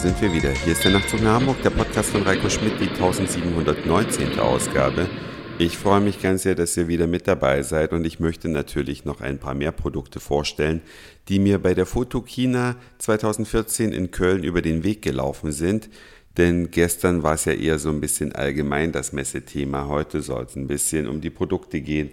sind wir wieder. Hier ist der Nachtzug nach Hamburg, der Podcast von Reiko Schmidt, die 1719. Ausgabe. Ich freue mich ganz sehr, dass ihr wieder mit dabei seid und ich möchte natürlich noch ein paar mehr Produkte vorstellen, die mir bei der Fotokina 2014 in Köln über den Weg gelaufen sind. Denn gestern war es ja eher so ein bisschen allgemein das Messethema. Heute soll es ein bisschen um die Produkte gehen,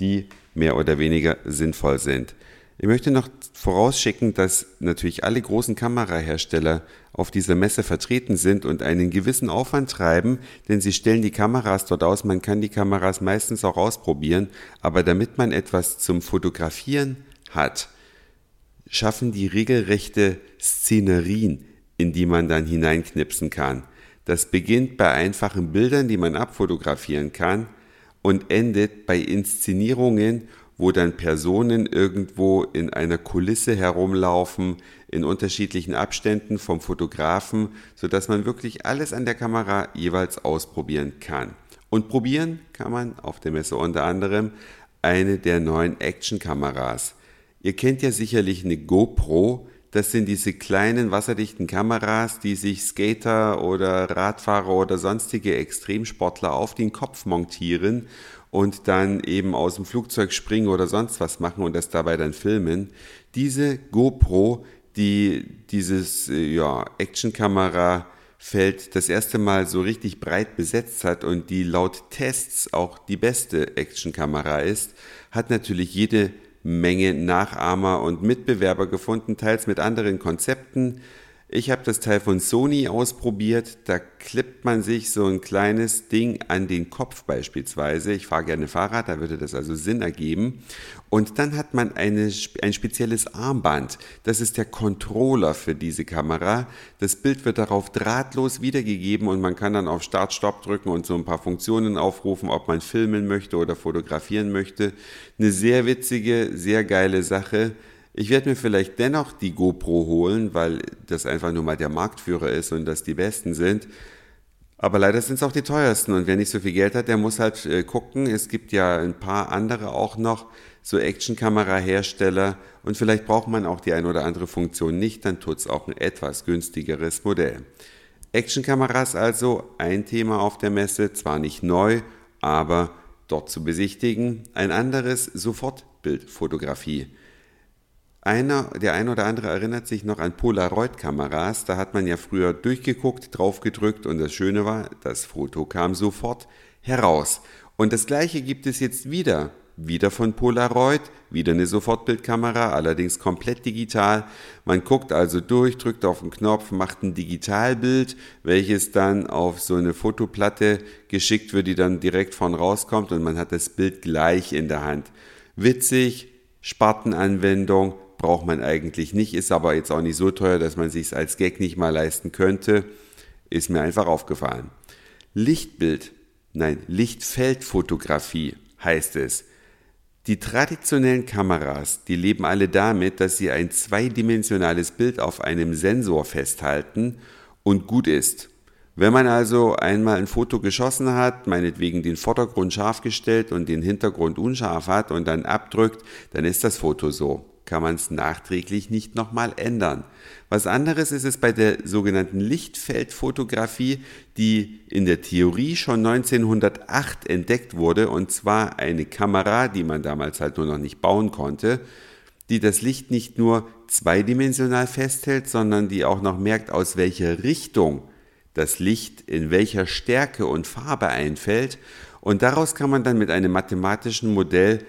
die mehr oder weniger sinnvoll sind. Ich möchte noch vorausschicken, dass natürlich alle großen Kamerahersteller auf dieser Messe vertreten sind und einen gewissen Aufwand treiben, denn sie stellen die Kameras dort aus. Man kann die Kameras meistens auch ausprobieren, aber damit man etwas zum Fotografieren hat, schaffen die regelrechte Szenerien, in die man dann hineinknipsen kann. Das beginnt bei einfachen Bildern, die man abfotografieren kann und endet bei Inszenierungen wo dann Personen irgendwo in einer Kulisse herumlaufen, in unterschiedlichen Abständen vom Fotografen, sodass man wirklich alles an der Kamera jeweils ausprobieren kann. Und probieren kann man auf der Messe unter anderem eine der neuen Action-Kameras. Ihr kennt ja sicherlich eine GoPro, das sind diese kleinen wasserdichten Kameras, die sich Skater oder Radfahrer oder sonstige Extremsportler auf den Kopf montieren und dann eben aus dem Flugzeug springen oder sonst was machen und das dabei dann filmen. Diese GoPro, die dieses äh, ja, Actionkamera das erste Mal so richtig breit besetzt hat und die laut Tests auch die beste Actionkamera ist, hat natürlich jede Menge Nachahmer und Mitbewerber gefunden, teils mit anderen Konzepten, ich habe das Teil von Sony ausprobiert. Da klippt man sich so ein kleines Ding an den Kopf beispielsweise. Ich fahre gerne Fahrrad, da würde das also Sinn ergeben. Und dann hat man eine, ein spezielles Armband. Das ist der Controller für diese Kamera. Das Bild wird darauf drahtlos wiedergegeben und man kann dann auf Start, Stopp drücken und so ein paar Funktionen aufrufen, ob man filmen möchte oder fotografieren möchte. Eine sehr witzige, sehr geile Sache. Ich werde mir vielleicht dennoch die GoPro holen, weil das einfach nur mal der Marktführer ist und das die besten sind. Aber leider sind es auch die teuersten und wer nicht so viel Geld hat, der muss halt äh, gucken. Es gibt ja ein paar andere auch noch, so Actionkamera-Hersteller und vielleicht braucht man auch die eine oder andere Funktion nicht, dann tut es auch ein etwas günstigeres Modell. Actionkameras also ein Thema auf der Messe, zwar nicht neu, aber dort zu besichtigen. Ein anderes Sofortbildfotografie. Einer, der ein oder andere erinnert sich noch an Polaroid-Kameras. Da hat man ja früher durchgeguckt, draufgedrückt und das Schöne war, das Foto kam sofort heraus. Und das gleiche gibt es jetzt wieder. Wieder von Polaroid, wieder eine Sofortbildkamera, allerdings komplett digital. Man guckt also durch, drückt auf den Knopf, macht ein Digitalbild, welches dann auf so eine Fotoplatte geschickt wird, die dann direkt von rauskommt und man hat das Bild gleich in der Hand. Witzig, Spartenanwendung, braucht man eigentlich nicht, ist aber jetzt auch nicht so teuer, dass man sich als Gag nicht mal leisten könnte, ist mir einfach aufgefallen. Lichtbild, nein, Lichtfeldfotografie heißt es. Die traditionellen Kameras, die leben alle damit, dass sie ein zweidimensionales Bild auf einem Sensor festhalten und gut ist. Wenn man also einmal ein Foto geschossen hat, meinetwegen den Vordergrund scharf gestellt und den Hintergrund unscharf hat und dann abdrückt, dann ist das Foto so kann man es nachträglich nicht nochmal ändern. Was anderes ist es bei der sogenannten Lichtfeldfotografie, die in der Theorie schon 1908 entdeckt wurde, und zwar eine Kamera, die man damals halt nur noch nicht bauen konnte, die das Licht nicht nur zweidimensional festhält, sondern die auch noch merkt, aus welcher Richtung das Licht in welcher Stärke und Farbe einfällt. Und daraus kann man dann mit einem mathematischen Modell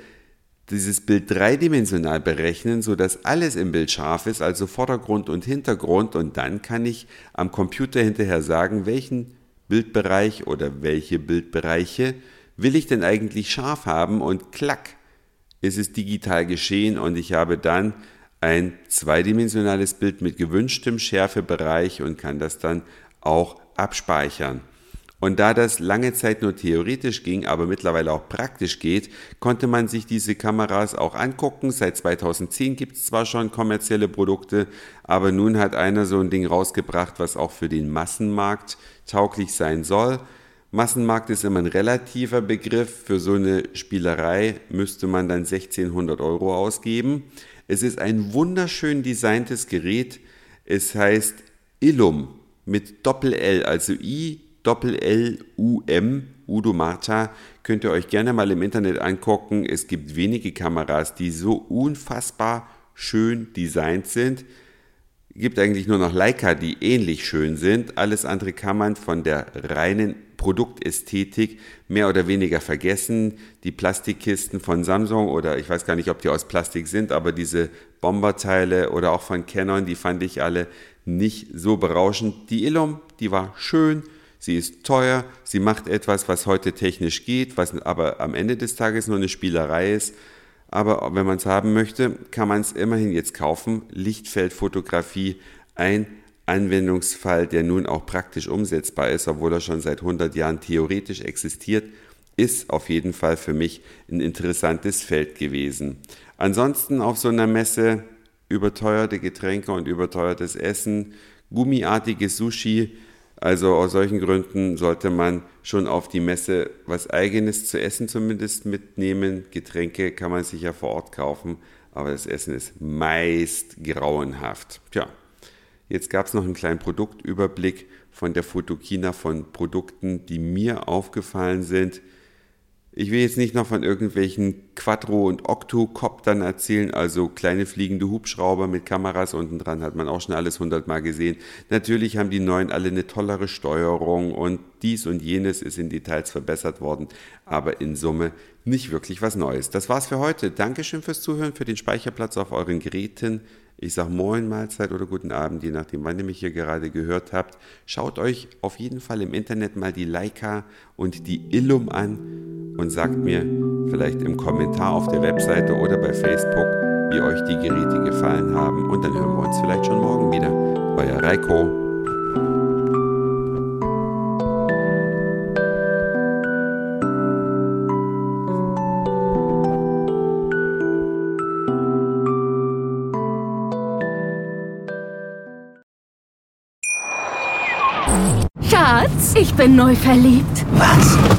dieses Bild dreidimensional berechnen, so dass alles im Bild scharf ist, also Vordergrund und Hintergrund. Und dann kann ich am Computer hinterher sagen, welchen Bildbereich oder welche Bildbereiche will ich denn eigentlich scharf haben? Und klack ist es digital geschehen. Und ich habe dann ein zweidimensionales Bild mit gewünschtem Schärfebereich und kann das dann auch abspeichern. Und da das lange Zeit nur theoretisch ging, aber mittlerweile auch praktisch geht, konnte man sich diese Kameras auch angucken. Seit 2010 gibt es zwar schon kommerzielle Produkte, aber nun hat einer so ein Ding rausgebracht, was auch für den Massenmarkt tauglich sein soll. Massenmarkt ist immer ein relativer Begriff. Für so eine Spielerei müsste man dann 1600 Euro ausgeben. Es ist ein wunderschön designtes Gerät. Es heißt Illum mit Doppel-L, also I, Doppel-L-U-M, Udo Marta, könnt ihr euch gerne mal im Internet angucken. Es gibt wenige Kameras, die so unfassbar schön designt sind. Gibt eigentlich nur noch Leica, die ähnlich schön sind. Alles andere kann man von der reinen Produktästhetik mehr oder weniger vergessen. Die Plastikkisten von Samsung oder ich weiß gar nicht, ob die aus Plastik sind, aber diese Bomberteile oder auch von Canon, die fand ich alle nicht so berauschend. Die Illum, die war schön, sie ist teuer, sie macht etwas, was heute technisch geht, was aber am Ende des Tages nur eine Spielerei ist. Aber wenn man es haben möchte, kann man es immerhin jetzt kaufen. Lichtfeldfotografie, ein Anwendungsfall, der nun auch praktisch umsetzbar ist, obwohl er schon seit 100 Jahren theoretisch existiert, ist auf jeden Fall für mich ein interessantes Feld gewesen. Ansonsten auf so einer Messe überteuerte Getränke und überteuertes Essen, gummiartiges Sushi, also aus solchen Gründen sollte man schon auf die Messe was eigenes zu essen zumindest mitnehmen. Getränke kann man sich ja vor Ort kaufen, aber das Essen ist meist grauenhaft. Tja, jetzt gab es noch einen kleinen Produktüberblick von der Fotokina von Produkten, die mir aufgefallen sind. Ich will jetzt nicht noch von irgendwelchen Quattro- und Octocoptern erzählen, also kleine fliegende Hubschrauber mit Kameras unten dran, hat man auch schon alles hundertmal gesehen. Natürlich haben die neuen alle eine tollere Steuerung und dies und jenes ist in Details verbessert worden, aber in Summe nicht wirklich was Neues. Das war's für heute. Dankeschön fürs Zuhören, für den Speicherplatz auf euren Geräten. Ich sage Moin, Mahlzeit oder guten Abend, je nachdem, wann ihr mich hier gerade gehört habt. Schaut euch auf jeden Fall im Internet mal die Leica und die Illum an und sagt mir vielleicht im Kommentar auf der Webseite oder bei Facebook, wie euch die Geräte gefallen haben. Und dann hören wir uns vielleicht schon morgen wieder. Euer Reiko. Schatz, ich bin neu verliebt. Was?